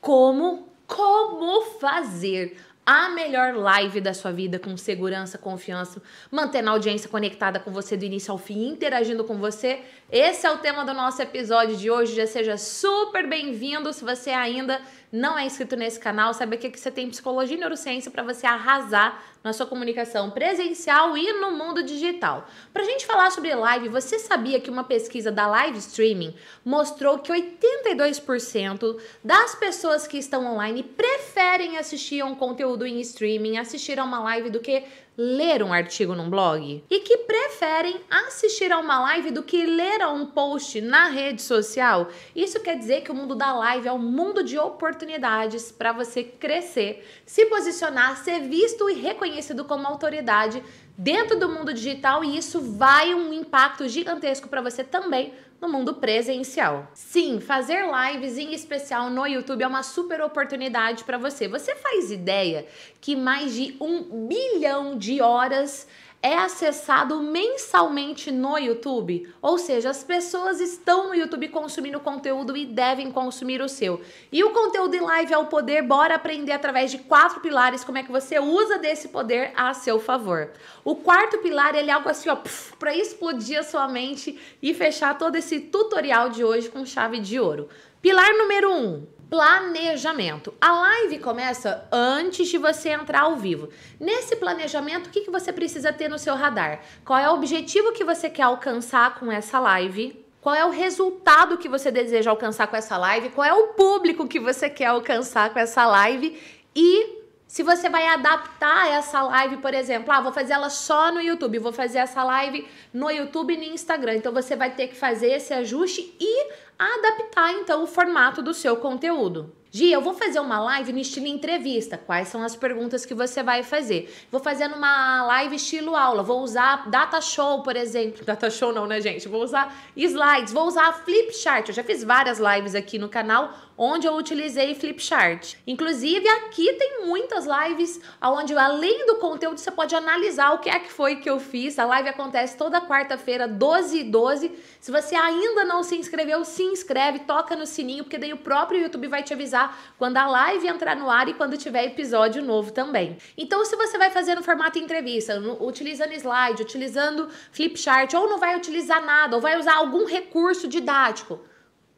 como como fazer a melhor live da sua vida com segurança, confiança, mantendo a audiência conectada com você do início ao fim, interagindo com você. Esse é o tema do nosso episódio de hoje. Já seja super bem-vindo. Se você ainda não é inscrito nesse canal, aqui que você tem psicologia e neurociência para você arrasar na sua comunicação presencial e no mundo digital. Para a gente falar sobre live, você sabia que uma pesquisa da Live Streaming mostrou que 82% das pessoas que estão online preferem assistir a um conteúdo em streaming, assistir a uma live do que ler um artigo num blog e que preferem assistir a uma live do que ler a um post na rede social. Isso quer dizer que o mundo da live é um mundo de oportunidades para você crescer, se posicionar, ser visto e reconhecido como autoridade dentro do mundo digital e isso vai um impacto gigantesco para você também no mundo presencial. Sim, fazer lives em especial no YouTube é uma super oportunidade para você. Você faz ideia que mais de um bilhão de horas é acessado mensalmente no YouTube, ou seja, as pessoas estão no YouTube consumindo conteúdo e devem consumir o seu. E o conteúdo em live é o poder, bora aprender através de quatro pilares como é que você usa desse poder a seu favor. O quarto pilar, ele é algo assim, ó, para explodir a sua mente e fechar todo esse tutorial de hoje com chave de ouro. Pilar número um, planejamento. A live começa antes de você entrar ao vivo. Nesse planejamento, o que, que você precisa ter no seu radar? Qual é o objetivo que você quer alcançar com essa live? Qual é o resultado que você deseja alcançar com essa live? Qual é o público que você quer alcançar com essa live? E se você vai adaptar essa live, por exemplo, ah, vou fazer ela só no YouTube, vou fazer essa live no YouTube e no Instagram. Então você vai ter que fazer esse ajuste e adaptar então o formato do seu conteúdo. Gia, eu vou fazer uma live no estilo entrevista. Quais são as perguntas que você vai fazer? Vou fazer uma live estilo aula. Vou usar data show, por exemplo. Data show não, né, gente? Vou usar slides, vou usar flip chart. Eu já fiz várias lives aqui no canal onde eu utilizei Flipchart. Inclusive, aqui tem muitas lives onde, além do conteúdo, você pode analisar o que é que foi que eu fiz. A live acontece toda quarta-feira, 12 e 12. Se você ainda não se inscreveu, se inscreve, toca no sininho, porque daí o próprio YouTube vai te avisar quando a live entrar no ar e quando tiver episódio novo também. Então, se você vai fazer no formato entrevista, utilizando slide, utilizando Flipchart, ou não vai utilizar nada, ou vai usar algum recurso didático,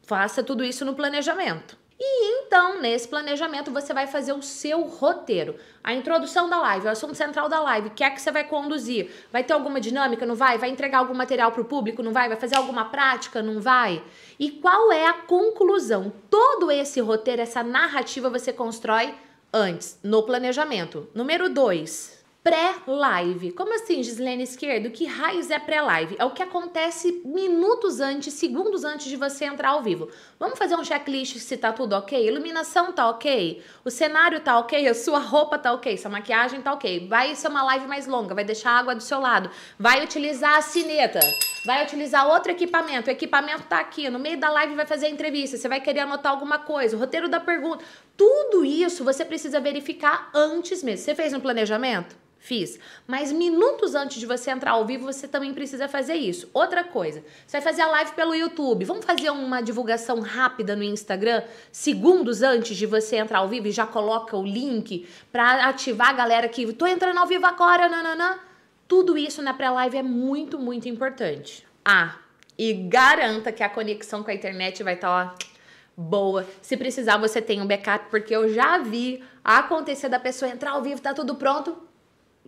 Faça tudo isso no planejamento. E então, nesse planejamento, você vai fazer o seu roteiro. A introdução da live, o assunto central da live, o que é que você vai conduzir? Vai ter alguma dinâmica? Não vai? Vai entregar algum material para o público? Não vai? Vai fazer alguma prática? Não vai? E qual é a conclusão? Todo esse roteiro, essa narrativa você constrói antes, no planejamento. Número dois pré-live. Como assim, Gislene Esquerdo? Que raios é pré-live? É o que acontece minutos antes, segundos antes de você entrar ao vivo. Vamos fazer um checklist se tá tudo ok? Iluminação tá ok? O cenário tá ok? A sua roupa tá ok? Sua maquiagem tá ok? Vai ser uma live mais longa, vai deixar água do seu lado, vai utilizar a cineta, vai utilizar outro equipamento. O equipamento tá aqui, no meio da live vai fazer a entrevista, você vai querer anotar alguma coisa, o roteiro da pergunta. Tudo isso você precisa verificar antes mesmo. Você fez um planejamento? Fiz. Mas minutos antes de você entrar ao vivo, você também precisa fazer isso. Outra coisa, você vai fazer a live pelo YouTube. Vamos fazer uma divulgação rápida no Instagram, segundos antes de você entrar ao vivo e já coloca o link para ativar a galera que tô entrando ao vivo agora, nananã. Tudo isso na pré-live é muito, muito importante. Ah, e garanta que a conexão com a internet vai estar, tá, ó, boa. Se precisar, você tem um backup, porque eu já vi acontecer da pessoa entrar ao vivo, tá tudo pronto,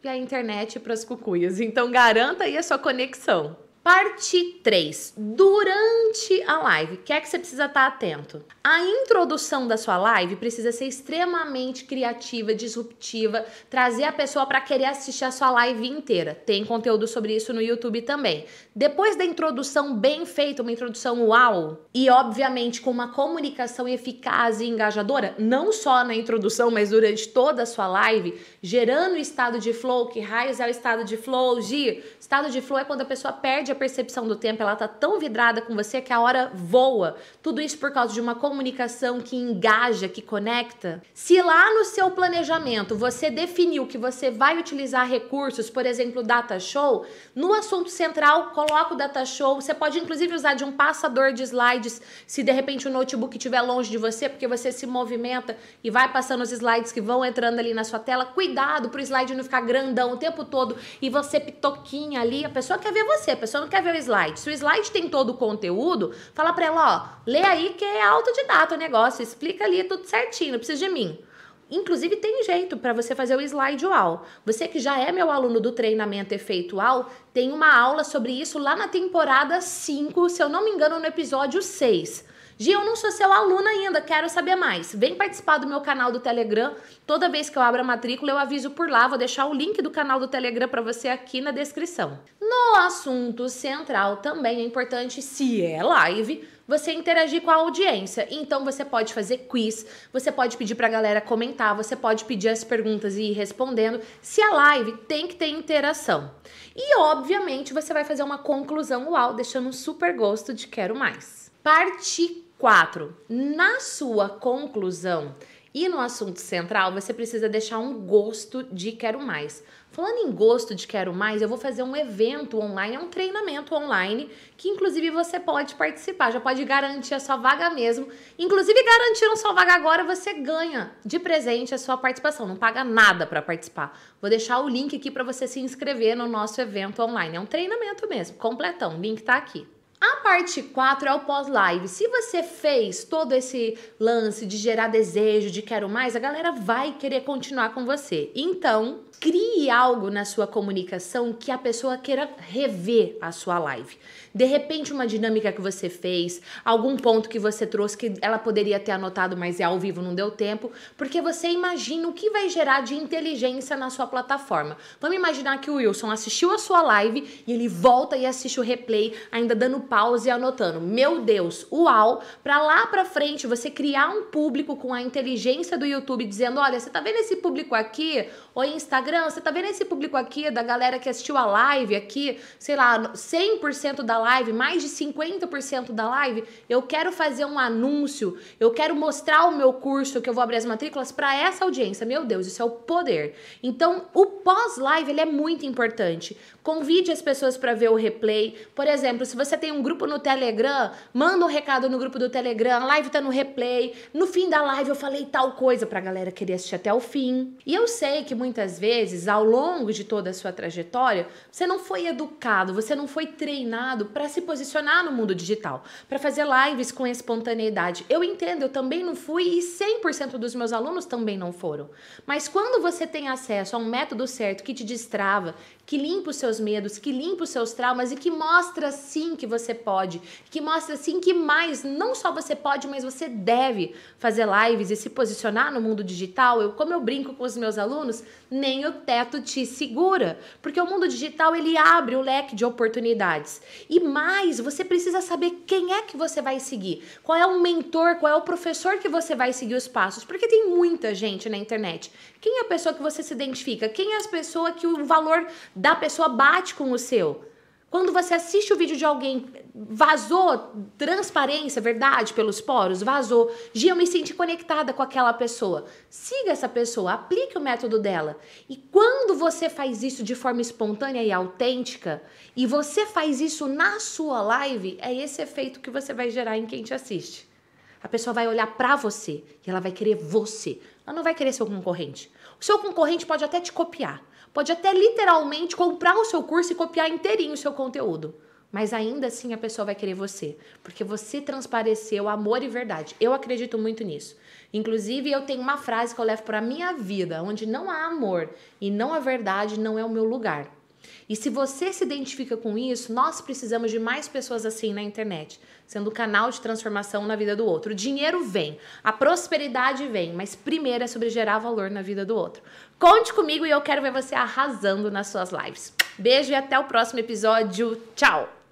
e a internet para as cucuias. Então garanta aí a sua conexão. Parte 3. Durante a live, o que é que você precisa estar atento? A introdução da sua live precisa ser extremamente criativa, disruptiva, trazer a pessoa para querer assistir a sua live inteira. Tem conteúdo sobre isso no YouTube também. Depois da introdução bem feita, uma introdução uau, e obviamente com uma comunicação eficaz e engajadora, não só na introdução, mas durante toda a sua live, gerando o estado de flow, que raios é o estado de flow, Gi? Estado de flow é quando a pessoa perde a percepção do tempo, ela tá tão vidrada com você que a hora voa. Tudo isso por causa de uma comunicação que engaja, que conecta. Se lá no seu planejamento você definiu que você vai utilizar recursos, por exemplo, data show, no assunto central coloca o data show. Você pode inclusive usar de um passador de slides, se de repente o notebook estiver longe de você, porque você se movimenta e vai passando os slides que vão entrando ali na sua tela. Cuidado para o slide não ficar grandão o tempo todo e você pitoquinha ali. A pessoa quer ver você, a pessoa não quer ver o slide. Se o slide tem todo o conteúdo, fala para ela, ó, lê aí que é autodidata o negócio, explica ali tudo certinho, não precisa de mim. Inclusive, tem jeito para você fazer o slide wall. Você que já é meu aluno do treinamento efeitual, tem uma aula sobre isso lá na temporada 5, se eu não me engano, no episódio 6. Gi, eu não sou seu aluno ainda, quero saber mais. Vem participar do meu canal do Telegram. Toda vez que eu abro a matrícula, eu aviso por lá. Vou deixar o link do canal do Telegram para você aqui na descrição. No assunto central também é importante, se é live, você interagir com a audiência. Então você pode fazer quiz, você pode pedir para a galera comentar, você pode pedir as perguntas e ir respondendo. Se a live tem que ter interação. E obviamente você vai fazer uma conclusão uau, deixando um super gosto de quero mais. Parte 4. Na sua conclusão e no assunto central, você precisa deixar um gosto de quero mais. Falando em gosto de quero mais, eu vou fazer um evento online, é um treinamento online, que inclusive você pode participar, já pode garantir a sua vaga mesmo. Inclusive, garantindo sua vaga agora, você ganha de presente a sua participação, não paga nada para participar. Vou deixar o link aqui para você se inscrever no nosso evento online. É um treinamento mesmo, completão. O link tá aqui. A parte 4 é o pós-live. Se você fez todo esse lance de gerar desejo, de quero mais, a galera vai querer continuar com você. Então, crie algo na sua comunicação que a pessoa queira rever a sua live. De repente, uma dinâmica que você fez, algum ponto que você trouxe que ela poderia ter anotado, mas é ao vivo, não deu tempo, porque você imagina o que vai gerar de inteligência na sua plataforma. Vamos imaginar que o Wilson assistiu a sua live e ele volta e assiste o replay, ainda dando pause e anotando. Meu Deus, uau! Para lá para frente você criar um público com a inteligência do YouTube dizendo: "Olha, você tá vendo esse público aqui? Ou Instagram, você tá vendo esse público aqui da galera que assistiu a live aqui, sei lá, 100% da live, mais de 50% da live, eu quero fazer um anúncio, eu quero mostrar o meu curso que eu vou abrir as matrículas para essa audiência. Meu Deus, isso é o poder. Então, o pós-live ele é muito importante. Convide as pessoas para ver o replay. Por exemplo, se você tem um grupo no Telegram, manda um recado no grupo do Telegram, a live tá no replay. No fim da live eu falei tal coisa pra galera querer assistir até o fim. E eu sei que muitas vezes, ao longo de toda a sua trajetória, você não foi educado, você não foi treinado para se posicionar no mundo digital, para fazer lives com espontaneidade. Eu entendo, eu também não fui e 100% dos meus alunos também não foram. Mas quando você tem acesso a um método certo que te destrava, que limpa os seus medos, que limpa os seus traumas e que mostra sim que você pode, que mostra sim que mais, não só você pode, mas você deve fazer lives e se posicionar no mundo digital. Eu, como eu brinco com os meus alunos, nem o teto te segura, porque o mundo digital ele abre o leque de oportunidades. E mais, você precisa saber quem é que você vai seguir, qual é o mentor, qual é o professor que você vai seguir os passos, porque tem muita gente na internet. Quem é a pessoa que você se identifica? Quem é a pessoa que o valor da pessoa bate com o seu. Quando você assiste o vídeo de alguém, vazou transparência, verdade, pelos poros, vazou. Gia, eu me senti conectada com aquela pessoa. Siga essa pessoa, aplique o método dela. E quando você faz isso de forma espontânea e autêntica, e você faz isso na sua live, é esse efeito que você vai gerar em quem te assiste. A pessoa vai olhar para você e ela vai querer você. Ela não vai querer seu concorrente. Seu concorrente pode até te copiar, pode até literalmente comprar o seu curso e copiar inteirinho o seu conteúdo. Mas ainda assim a pessoa vai querer você, porque você transpareceu amor e verdade. Eu acredito muito nisso. Inclusive, eu tenho uma frase que eu levo para minha vida, onde não há amor e não há verdade, não é o meu lugar. E se você se identifica com isso, nós precisamos de mais pessoas assim na internet, sendo canal de transformação na vida do outro. O dinheiro vem, a prosperidade vem, mas primeiro é sobre gerar valor na vida do outro. Conte comigo e eu quero ver você arrasando nas suas lives. Beijo e até o próximo episódio. Tchau!